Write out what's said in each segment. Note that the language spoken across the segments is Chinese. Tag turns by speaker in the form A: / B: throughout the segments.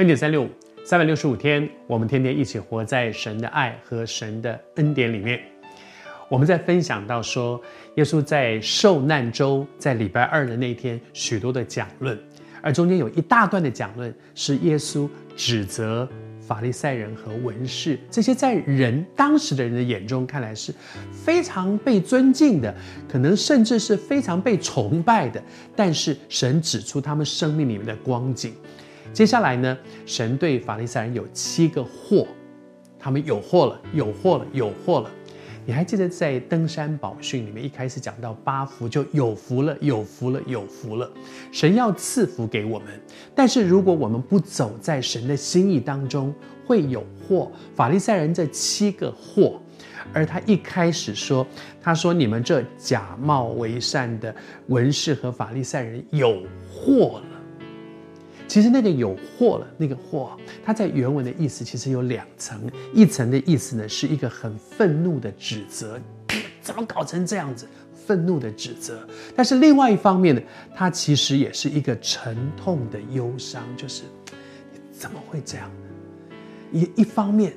A: 恩典三六五，三百六十五天，我们天天一起活在神的爱和神的恩典里面。我们在分享到说，耶稣在受难周，在礼拜二的那天，许多的讲论，而中间有一大段的讲论是耶稣指责法利赛人和文士，这些在人当时的人的眼中看来是非常被尊敬的，可能甚至是非常被崇拜的，但是神指出他们生命里面的光景。接下来呢，神对法利赛人有七个祸，他们有祸了，有祸了，有祸了。你还记得在登山宝训里面一开始讲到八福，就有福了，有福了，有福了。神要赐福给我们，但是如果我们不走在神的心意当中，会有祸。法利赛人这七个祸，而他一开始说，他说你们这假冒为善的文士和法利赛人有祸了。其实那个有祸了，那个祸，它在原文的意思其实有两层，一层的意思呢是一个很愤怒的指责，怎么搞成这样子？愤怒的指责。但是另外一方面呢，它其实也是一个沉痛的忧伤，就是怎么会这样？一一方面，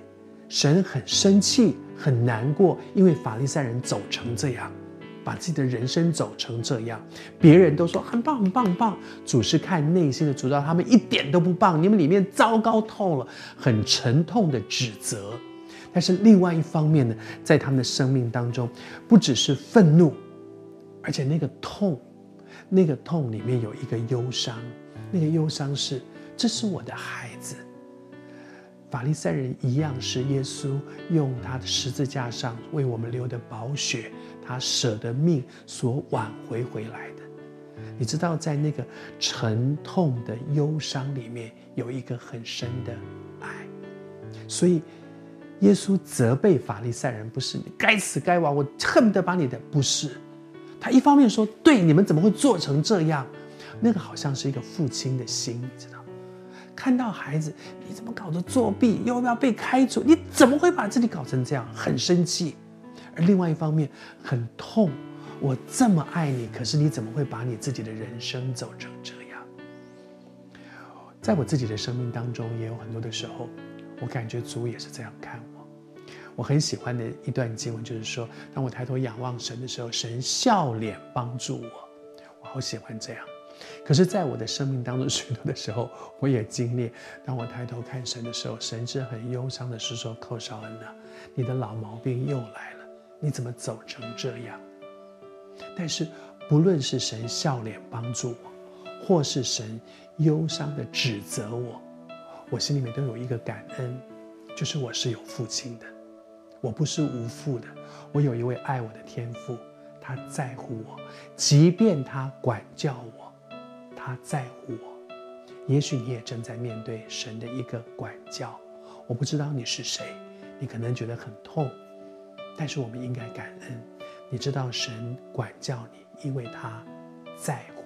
A: 神很生气，很难过，因为法利赛人走成这样。把自己的人生走成这样，别人都说很棒很棒很棒，主是看内心的，主道他们一点都不棒，你们里面糟糕透了，很沉痛的指责。但是另外一方面呢，在他们的生命当中，不只是愤怒，而且那个痛，那个痛里面有一个忧伤，那个忧伤是，这是我的孩子。法利赛人一样是耶稣用他的十字架上为我们流的宝血，他舍的命所挽回回来的。你知道，在那个沉痛的忧伤里面，有一个很深的爱。所以，耶稣责备法利赛人，不是你该死该亡，我恨不得把你的，不是。他一方面说，对，你们怎么会做成这样？那个好像是一个父亲的心，你知道。看到孩子，你怎么搞的作弊，又要不要被开除？你怎么会把自己搞成这样？很生气，而另外一方面很痛。我这么爱你，可是你怎么会把你自己的人生走成这样？在我自己的生命当中，也有很多的时候，我感觉主也是这样看我。我很喜欢的一段经文就是说，当我抬头仰望神的时候，神笑脸帮助我。我好喜欢这样。可是，在我的生命当中，许多的时候，我也经历。当我抬头看神的时候，神是很忧伤的，是说：“寇绍恩啊，你的老毛病又来了，你怎么走成这样？”但是，不论是神笑脸帮助我，或是神忧伤的指责我，我心里面都有一个感恩，就是我是有父亲的，我不是无父的，我有一位爱我的天父，他在乎我，即便他管教我。他在乎我，也许你也正在面对神的一个管教，我不知道你是谁，你可能觉得很痛，但是我们应该感恩，你知道神管教你，因为他在乎。